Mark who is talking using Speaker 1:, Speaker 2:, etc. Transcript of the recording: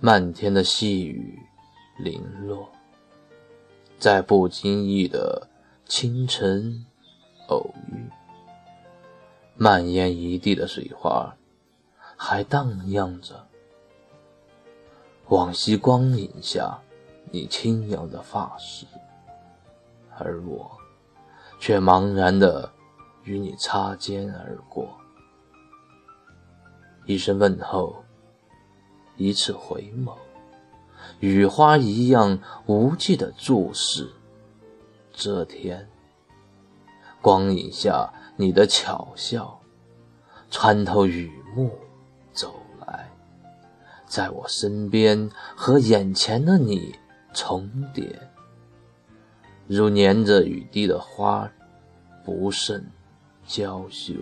Speaker 1: 漫天的细雨零落，在不经意的清晨偶遇，蔓延一地的水花还荡漾着。往昔光影下，你轻扬的发丝，而我却茫然的与你擦肩而过。一声问候，一次回眸，雨花一样无际的注视。这天，光影下你的巧笑，穿透雨幕走来，在我身边和眼前的你重叠，如粘着雨滴的花，不胜娇羞。